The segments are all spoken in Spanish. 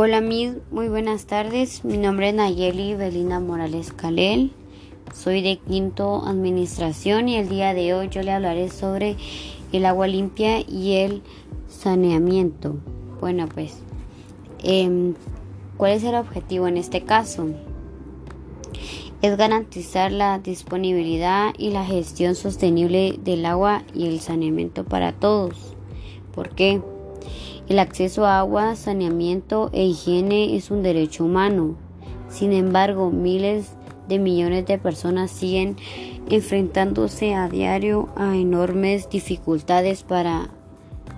Hola mis, muy buenas tardes. Mi nombre es Nayeli Belina Morales Calel. Soy de Quinto Administración y el día de hoy yo le hablaré sobre el agua limpia y el saneamiento. Bueno pues, eh, ¿cuál es el objetivo en este caso? Es garantizar la disponibilidad y la gestión sostenible del agua y el saneamiento para todos. ¿Por qué? El acceso a agua, saneamiento e higiene es un derecho humano. Sin embargo, miles de millones de personas siguen enfrentándose a diario a enormes dificultades para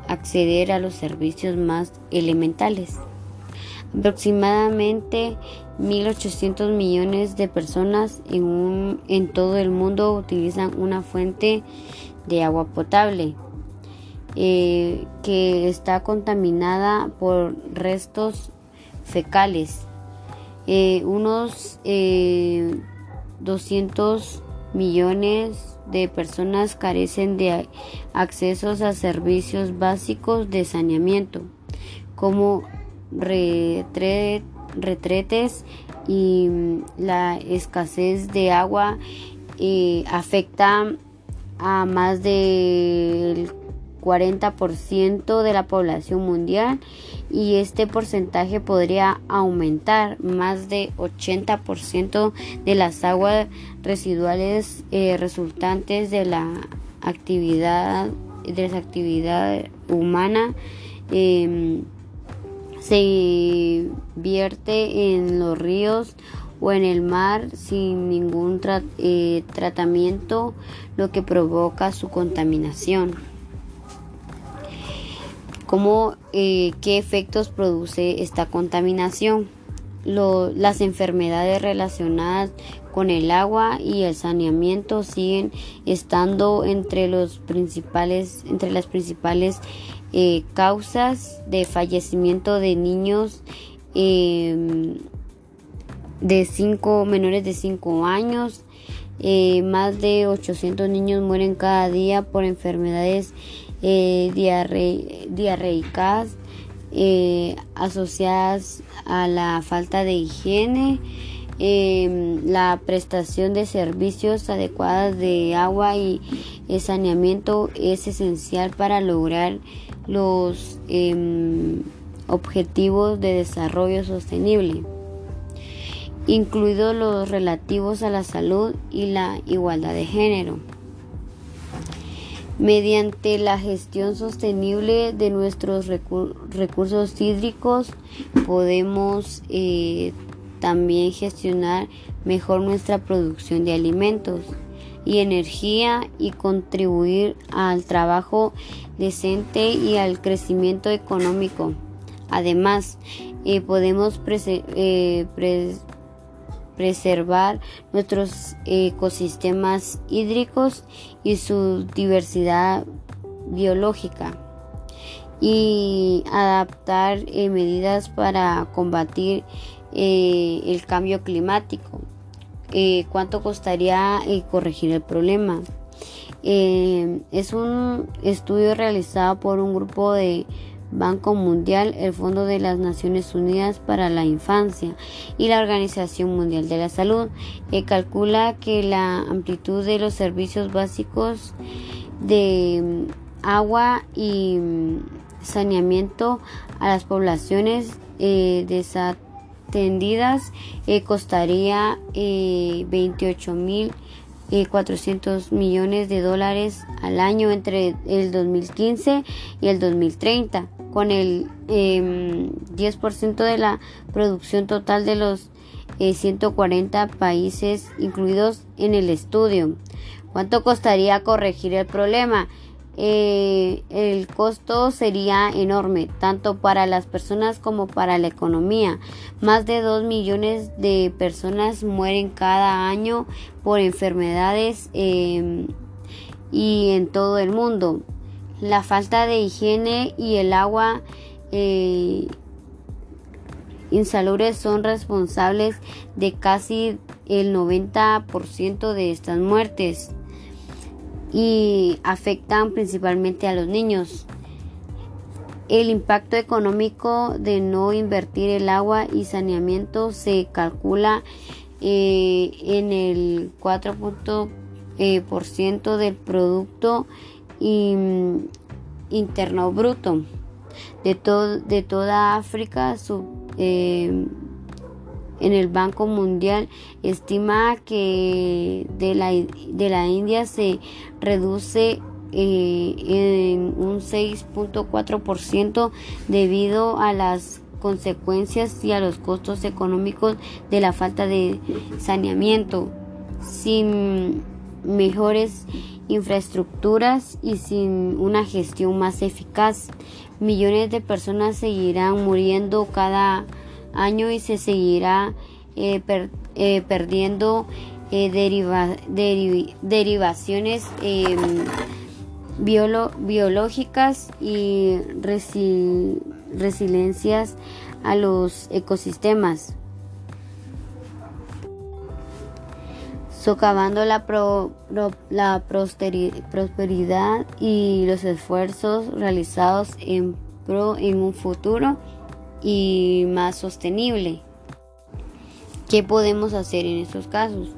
acceder a los servicios más elementales. Aproximadamente 1.800 millones de personas en, en todo el mundo utilizan una fuente de agua potable eh, que está contaminada por restos fecales. Eh, unos 200 eh, millones de personas carecen de accesos a servicios básicos de saneamiento, como retretes y mm, la escasez de agua afecta a más del 40% de la población mundial y este porcentaje podría aumentar más de 80% de las aguas residuales eh, resultantes de la actividad de la actividad humana em, se vierte en los ríos o en el mar sin ningún eh, tratamiento lo que provoca su contaminación cómo, eh, qué efectos produce esta contaminación, las enfermedades relacionadas con el agua y el saneamiento siguen estando entre las principales eh, causas de fallecimiento de niños em, de cinco menores de 5 años. Eh, más de 800 niños mueren cada día por enfermedades eh, diarreicas eh, asociadas a la falta de higiene, em, la prestación de servicios adecuados de agua y saneamiento es esencial para lograr los em, objetivos de desarrollo sostenible, incluidos los relativos a la salud y la igualdad de género. Mediante la gestión sostenible de nuestros recursos hídricos podemos eh, también gestionar mejor nuestra producción de alimentos y energía y contribuir al trabajo decente y al crecimiento económico. Además, eh, podemos eh, preservar nuestros ecosistemas hídricos y su diversidad biológica y adaptar eh, medidas para combatir eh, el cambio climático. Eh, ¿Cuánto costaría corregir el problema? es un estudio realizado por un grupo de Banco Mundial, el Fondo de las Naciones Unidas para la Infancia y la Organización Mundial de la Salud, calcula que la amplitud de los servicios básicos de mm, agua y mm, saneamiento a las poblaciones eh, desatendidas eh, costaría eh, 28 mil 400 millones de dólares al año entre el 2015 y el 2030 con el 10% em, de la producción total de los 140 eh, países incluidos en el estudio. ¿Cuánto costaría corregir el problema? Eh, el costo sería enorme, tanto para las personas como para la economía. Más de 2 millones de personas mueren cada año por enfermedades em, y en todo el mundo la falta de higiene y el agua eh, insalubres son responsables de casi el 90% de estas muertes y afectan principalmente a los niños. El impacto económico de no invertir el agua y saneamiento se calcula eh, en el 4% eh, por ciento del Producto Interno Bruto de, de toda África. Eh, en el Banco Mundial estima que de la, de la India se reduce eh, en un 6.4% debido a las consecuencias y a los costos económicos de la falta de saneamiento. Sin mejores infraestructuras y sin una gestión más eficaz, millones de personas seguirán muriendo cada año y se seguirá eh, eh, perdiendo derivaciones em, biológicas y resiliencias a los ecosistemas. socavando la, la prosperidad y los esfuerzos realizados en pro en un futuro y más sostenible. ¿Qué podemos hacer en estos casos?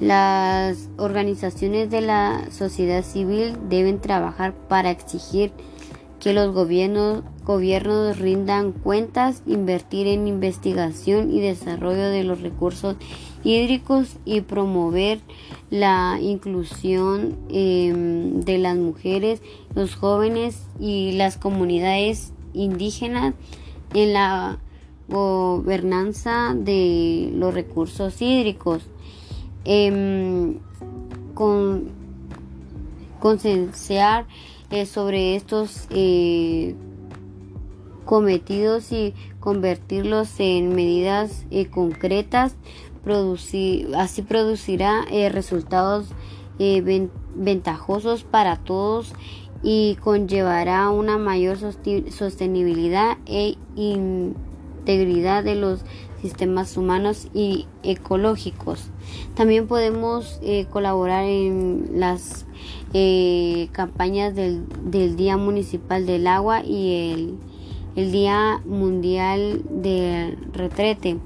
Las organizaciones de la sociedad civil deben trabajar para exigir que los gobiernos, gobiernos rindan cuentas, invertir en investigación y desarrollo de los recursos hídricos y promover la inclusión em, de las mujeres, los jóvenes y las comunidades indígenas en la gobernanza de los recursos hídricos. Eh, con, concienciar eh, sobre estos eh, cometidos y convertirlos en medidas eh, concretas producir, así producirá resultados ventajosos para todos y conllevará una mayor sostenibilidad e integridad de los sistemas humanos y ecológicos. También podemos eh, colaborar en las eh, campañas del, Día Municipal del Agua y el, Día Mundial del Retrete,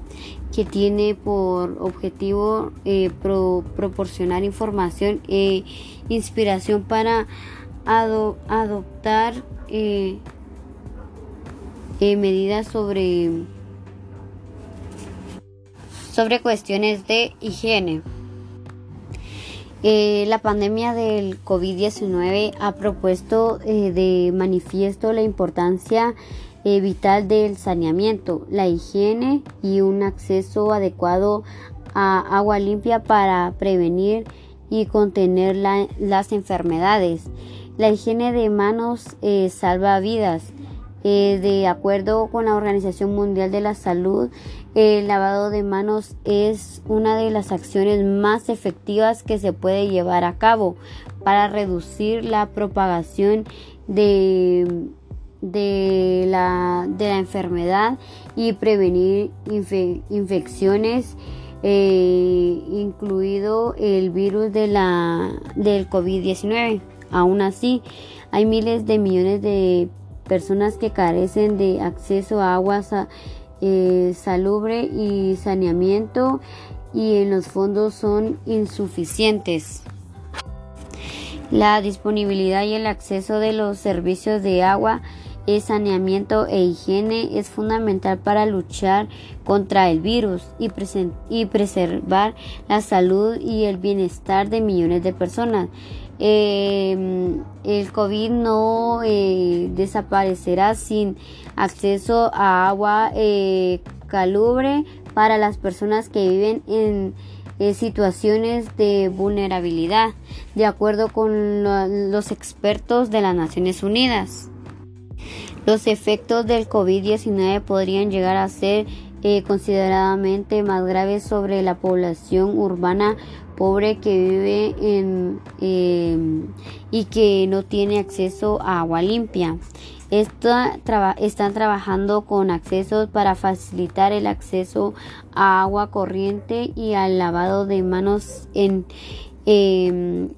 que tiene por objetivo eh, proporcionar información e inspiración para adoptar medidas sobre sobre cuestiones de higiene. Eh, la pandemia del COVID-19 ha propuesto eh, de manifiesto la importancia eh, vital del saneamiento, la higiene y un acceso adecuado a agua limpia para prevenir y contener las enfermedades. La higiene de manos salva vidas. de acuerdo con la Organización Mundial de la Salud, el lavado de manos es una de las acciones más efectivas que se puede llevar a cabo para reducir la propagación de, de, la, de la, enfermedad y prevenir infecciones, eh, incluido el virus de la, del COVID-19. Aún así, hay miles de millones de personas que carecen de acceso a aguas eh, salubre y saneamiento y en los fondos son insuficientes. La disponibilidad y el acceso de los servicios de agua, saneamiento e higiene es fundamental para luchar contra el virus y preservar la salud y el bienestar de millones de personas. Em, el COVID no eh, desaparecerá sin acceso a agua eh, calubre para las personas que viven en eh, situaciones de vulnerabilidad, de acuerdo con los expertos de las Naciones Unidas. Los efectos del COVID-19 podrían llegar a ser consideradamente más graves sobre la población urbana pobre que vive en, em, y que no tiene acceso a agua limpia. están trabajando con accesos para facilitar el acceso a agua corriente y al lavado de manos en, em,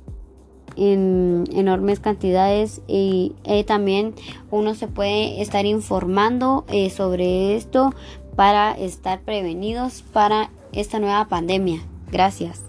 en enormes cantidades y eh, también uno se puede estar informando eh, sobre esto para estar prevenidos para esta nueva pandemia. Gracias.